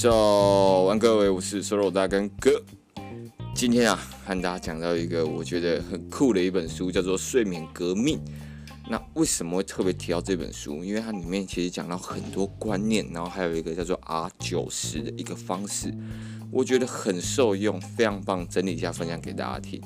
早安，各位，我是瘦肉大根哥。今天啊，和大家讲到一个我觉得很酷的一本书，叫做《睡眠革命》。那为什么会特别提到这本书？因为它里面其实讲到很多观念，然后还有一个叫做 R 九十的一个方式，我觉得很受用，非常棒，整理一下分享给大家听。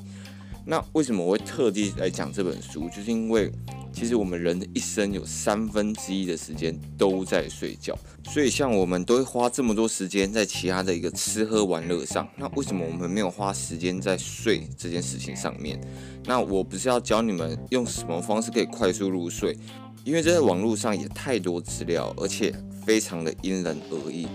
那为什么我会特地来讲这本书？就是因为。其实我们人的一生有三分之一的时间都在睡觉，所以像我们都会花这么多时间在其他的一个吃喝玩乐上，那为什么我们没有花时间在睡这件事情上面？那我不是要教你们用什么方式可以快速入睡，因为这在网络上也太多资料，而且非常的因人而异。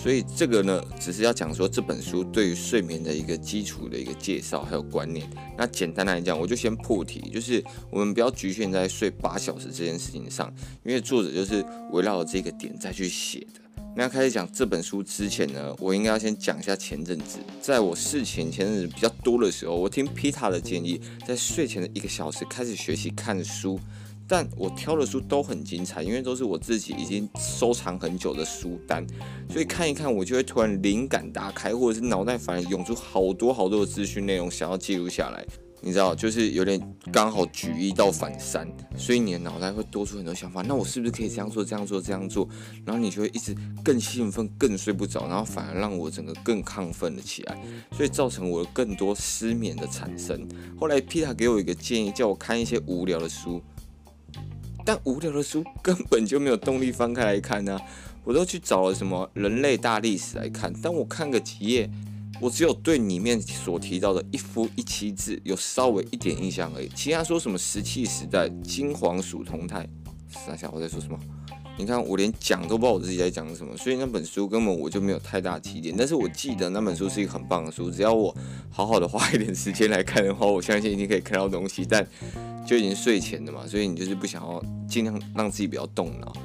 所以这个呢，只是要讲说这本书对于睡眠的一个基础的一个介绍还有观念。那简单来讲，我就先破题，就是我们不要局限在睡八小时这件事情上，因为作者就是围绕这个点再去写的。那开始讲这本书之前呢，我应该要先讲一下前阵子，在我事情前阵子比较多的时候，我听 Peter 的建议，在睡前的一个小时开始学习看书。但我挑的书都很精彩，因为都是我自己已经收藏很久的书单，所以看一看我就会突然灵感打开，或者是脑袋反而涌出好多好多的资讯内容想要记录下来。你知道，就是有点刚好举一到反三，所以你的脑袋会多出很多想法。那我是不是可以这样做、这样做、这样做？然后你就会一直更兴奋、更睡不着，然后反而让我整个更亢奋了起来，所以造成我更多失眠的产生。后来 Peter 给我一个建议，叫我看一些无聊的书。但无聊的书根本就没有动力翻开来看呢、我都去找了什么人类大历史来看，但我看个几页，我只有对里面所提到的一夫一妻制有稍微一点印象而已。其他说什么石器时代、金黄鼠同泰，想想我在说什么？你看我连讲都不知道我自己在讲什么，所以那本书根本我就没有太大提点。但是我记得那本书是一个很棒的书，只要我好好的花一点时间来看的话，我相信一定可以看到东西。但就已经睡前了嘛，所以你就是不想要尽量让自己不要动脑，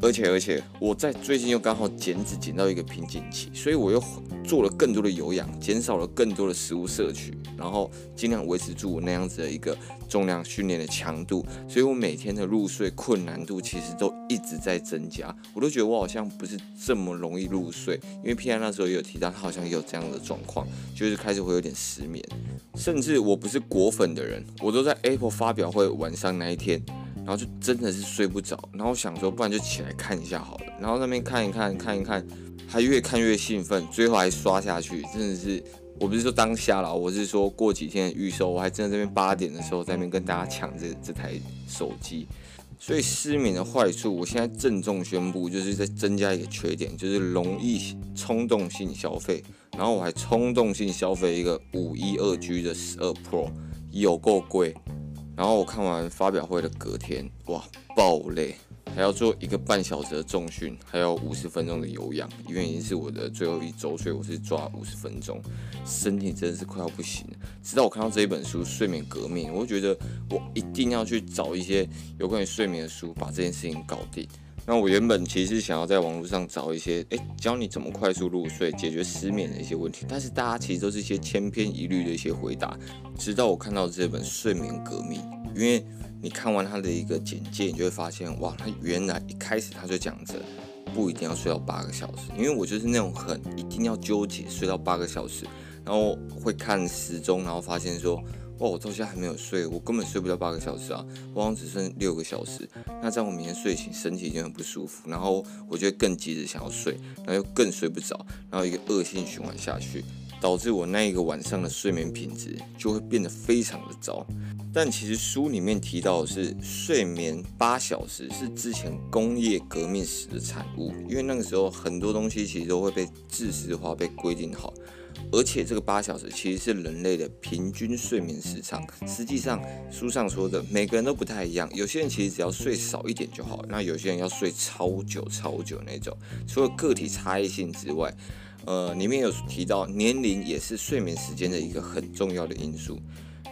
而且而且我在最近又刚好减脂减到一个瓶颈期，所以我又做了更多的有氧，减少了更多的食物摄取，然后尽量维持住我那样子的一个重量训练的强度，所以我每天的入睡困难度其实都一直在增加，我都觉得我好像不是这么容易入睡，因为 P I 那时候也有提到他好像也有这样的状况，就是开始会有点失眠。甚至我不是果粉的人，我都在 Apple 发表会晚上那一天，然后就真的是睡不着，然后想说，不然就起来看一下好了。然后那边看一看，看一看，还越看越兴奋，最后还刷下去，真的是，我不是说当下了，我是说过几天的预售，我还真的这边八点的时候在那边跟大家抢这这台手机。所以失眠的坏处，我现在郑重宣布，就是在增加一个缺点，就是容易冲动性消费。然后我还冲动性消费一个五一二 G 的十二 Pro，有够贵。然后我看完发表会的隔天，哇，爆累。还要做一个半小时的重训，还有五十分钟的有氧，因为已经是我的最后一周，所以我是抓五十分钟，身体真的是快要不行了。直到我看到这一本书《睡眠革命》，我就觉得我一定要去找一些有关于睡眠的书，把这件事情搞定。那我原本其实想要在网络上找一些，诶，教你怎么快速入睡、解决失眠的一些问题，但是大家其实都是一些千篇一律的一些回答。直到我看到这本《睡眠革命》，因为你看完他的一个简介，你就会发现，哇，他原来一开始他就讲着不一定要睡到八个小时，因为我就是那种很一定要纠结睡到八个小时，然后会看时钟，然后发现说，哦，我到现在还没有睡，我根本睡不到八个小时啊，我好像只剩六个小时，那这样我明天睡醒身体就很不舒服，然后我就会更急着想要睡，然后又更睡不着，然后一个恶性循环下去。导致我那一个晚上的睡眠品质就会变得非常的糟。但其实书里面提到的是睡眠八小时是之前工业革命时的产物，因为那个时候很多东西其实都会被制式化、被规定好，而且这个八小时其实是人类的平均睡眠时长。实际上书上说的每个人都不太一样，有些人其实只要睡少一点就好，那有些人要睡超久超久那种。除了个体差异性之外，呃，里面有提到年龄也是睡眠时间的一个很重要的因素。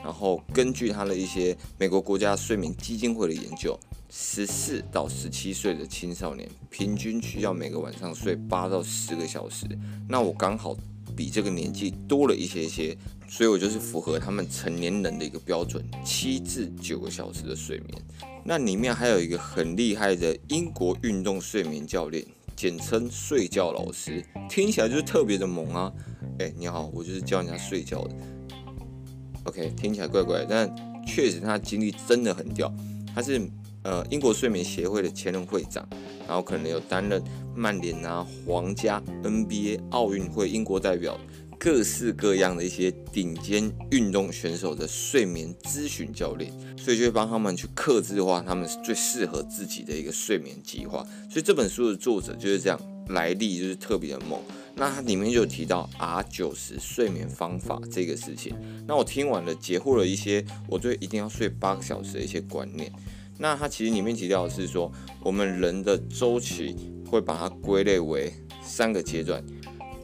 然后根据他的一些美国国家睡眠基金会的研究，十四到十七岁的青少年平均需要每个晚上睡八到十个小时。那我刚好比这个年纪多了一些些，所以我就是符合他们成年人的一个标准，七至九个小时的睡眠。那里面还有一个很厉害的英国运动睡眠教练。简称睡觉老师，听起来就是特别的萌啊。哎，你好，我就是教人家睡觉的。OK，听起来怪怪，但确实他经历真的很屌。他是呃英国睡眠协会的前任会长，然后可能有担任曼联啊、皇家、NBA、奥运会、英国代表。各式各样的一些顶尖运动选手的睡眠咨询教练，所以就会帮他们去克制化他们最适合自己的一个睡眠计划。所以这本书的作者就是这样，来历就是特别的猛。那它里面就有提到 R 九十睡眠方法这个事情。那我听完了，解惑了一些我对一定要睡八个小时的一些观念。那它其实里面提到的是说，我们人的周期会把它归类为三个阶段。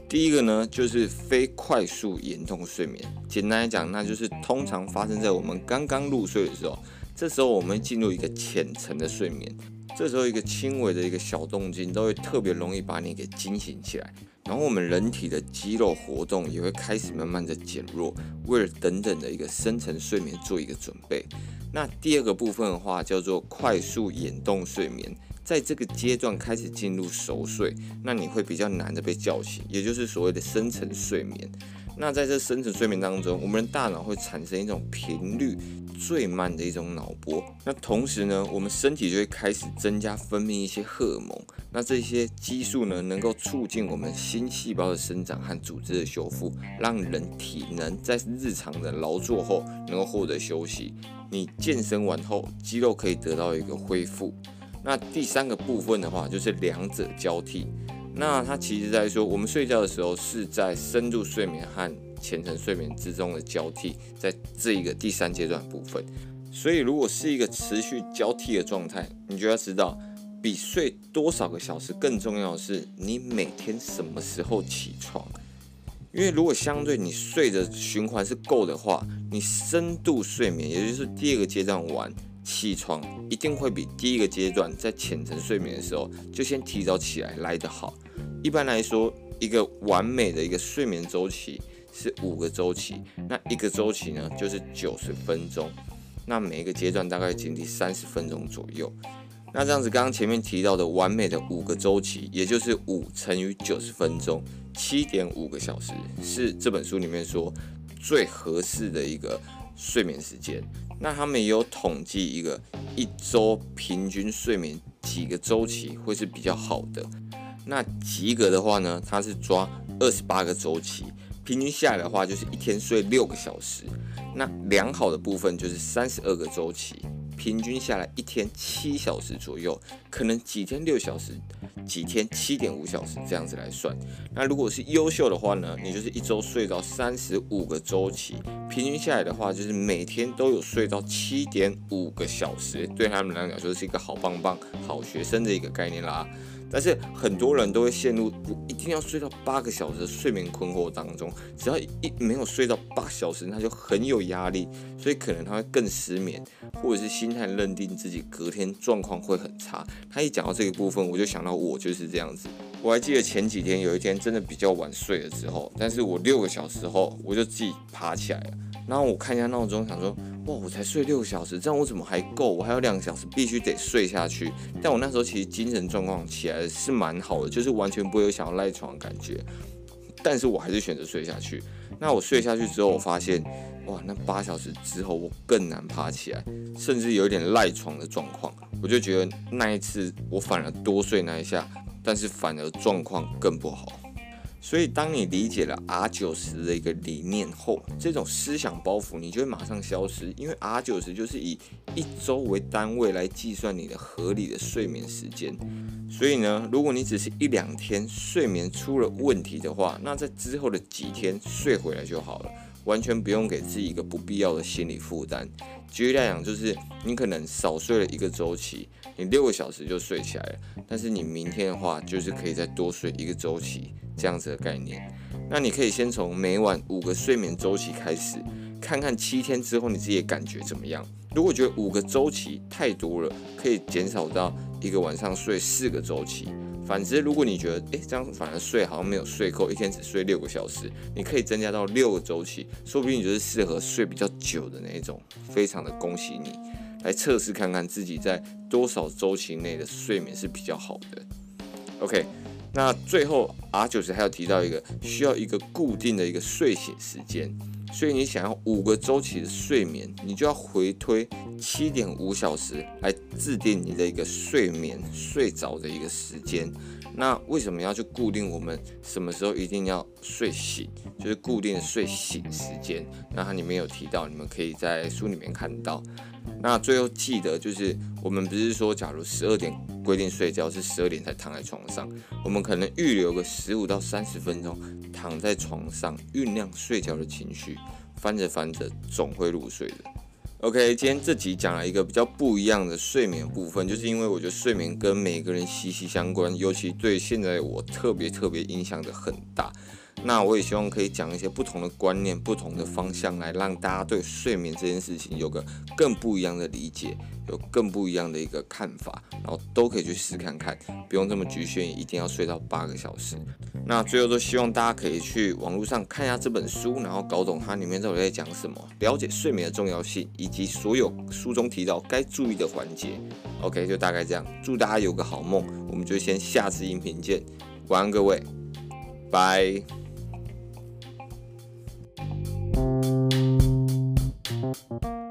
第一个呢，就是非快速眼动睡眠。简单来讲，那就是通常发生在我们刚刚入睡的时候，这时候我们进入一个浅层的睡眠。这时候一个轻微的一个小动静都会特别容易把你给惊醒起来，然后我们人体的肌肉活动也会开始慢慢的减弱，为了等等的一个深层睡眠做一个准备。那第二个部分的话叫做快速眼动睡眠。在这个阶段开始进入熟睡，那你会比较难的被叫醒，也就是所谓的深层睡眠。那在这深层睡眠当中，我们的大脑会产生一种频率最慢的一种脑波。那同时呢，我们身体就会开始增加分泌一些荷尔蒙。那这些激素呢，能够促进我们新细胞的生长和组织的修复，让人体能在日常的劳作后能够获得休息。你健身完后，肌肉可以得到一个恢复。那第三个部分的话，就是两者交替。那它其实在说，我们睡觉的时候是在深度睡眠和浅层睡眠之中的交替，在这一个第三阶段部分。所以，如果是一个持续交替的状态，你就要知道，比睡多少个小时更重要的是你每天什么时候起床。因为如果相对你睡的循环是够的话，你深度睡眠，也就是第二个阶段完。起床一定会比第一个阶段在浅层睡眠的时候就先提早起来来得好。一般来说，一个完美的一个睡眠周期是五个周期，那一个周期呢就是九十分钟，那每一个阶段大概经历三十分钟左右。那这样子，刚刚前面提到的完美的五个周期，也就是五乘以九十分钟，七点五个小时，是这本书里面说最合适的一个睡眠时间。那他们也有统计一个一周平均睡眠几个周期会是比较好的。那及格的话呢，它是抓二十八个周期，平均下来的话就是一天睡六个小时。那良好的部分就是三十二个周期。平均下来一天七小时左右，可能几天六小时，几天七点五小时这样子来算。那如果是优秀的话呢，你就是一周睡到三十五个周期，平均下来的话就是每天都有睡到七点五个小时，对他们来讲就是一个好棒棒、好学生的一个概念啦。但是很多人都会陷入一定要睡到八个小时的睡眠困惑当中，只要一没有睡到八小时，他就很有压力，所以可能他会更失眠，或者是心态认定自己隔天状况会很差。他一讲到这个部分，我就想到我就是这样子。我还记得前几天有一天真的比较晚睡了之后，但是我六个小时后我就自己爬起来了。然后我看一下闹钟，想说，哇，我才睡六个小时，这样我怎么还够？我还有两个小时必须得睡下去。但我那时候其实精神状况起来是蛮好的，就是完全不会有想要赖床的感觉。但是我还是选择睡下去。那我睡下去之后，我发现，哇，那八小时之后我更难爬起来，甚至有一点赖床的状况。我就觉得那一次我反而多睡那一下，但是反而状况更不好。所以，当你理解了 R 九十的一个理念后，这种思想包袱你就会马上消失，因为 R 九十就是以一周为单位来计算你的合理的睡眠时间。所以呢，如果你只是一两天睡眠出了问题的话，那在之后的几天睡回来就好了，完全不用给自己一个不必要的心理负担。举例来讲，就是你可能少睡了一个周期，你六个小时就睡起来了，但是你明天的话，就是可以再多睡一个周期。这样子的概念，那你可以先从每晚五个睡眠周期开始，看看七天之后你自己的感觉怎么样。如果觉得五个周期太多了，可以减少到一个晚上睡四个周期。反之，如果你觉得诶这样反而睡好像没有睡够，一天只睡六个小时，你可以增加到六个周期，说不定你就是适合睡比较久的那一种。非常的恭喜你，来测试看看自己在多少周期内的睡眠是比较好的。OK。那最后 R 九十还有提到一个需要一个固定的一个睡醒时间，所以你想要五个周期的睡眠，你就要回推七点五小时来制定你的一个睡眠睡着的一个时间。那为什么要去固定我们什么时候一定要睡醒？就是固定睡醒时间。那它里面有提到，你们可以在书里面看到。那最后记得就是，我们不是说，假如十二点规定睡觉，是十二点才躺在床上，我们可能预留个十五到三十分钟，躺在床上酝酿睡觉的情绪，翻着翻着总会入睡的。OK，今天这集讲了一个比较不一样的睡眠部分，就是因为我觉得睡眠跟每个人息息相关，尤其对现在我特别特别影响的很大。那我也希望可以讲一些不同的观念、不同的方向，来让大家对睡眠这件事情有个更不一样的理解，有更不一样的一个看法，然后都可以去试看看，不用这么局限，一定要睡到八个小时。那最后都希望大家可以去网络上看一下这本书，然后搞懂它里面到底在讲什么，了解睡眠的重要性，以及所有书中提到该注意的环节。OK，就大概这样，祝大家有个好梦，我们就先下次音频见，晚安各位，拜。Thank you.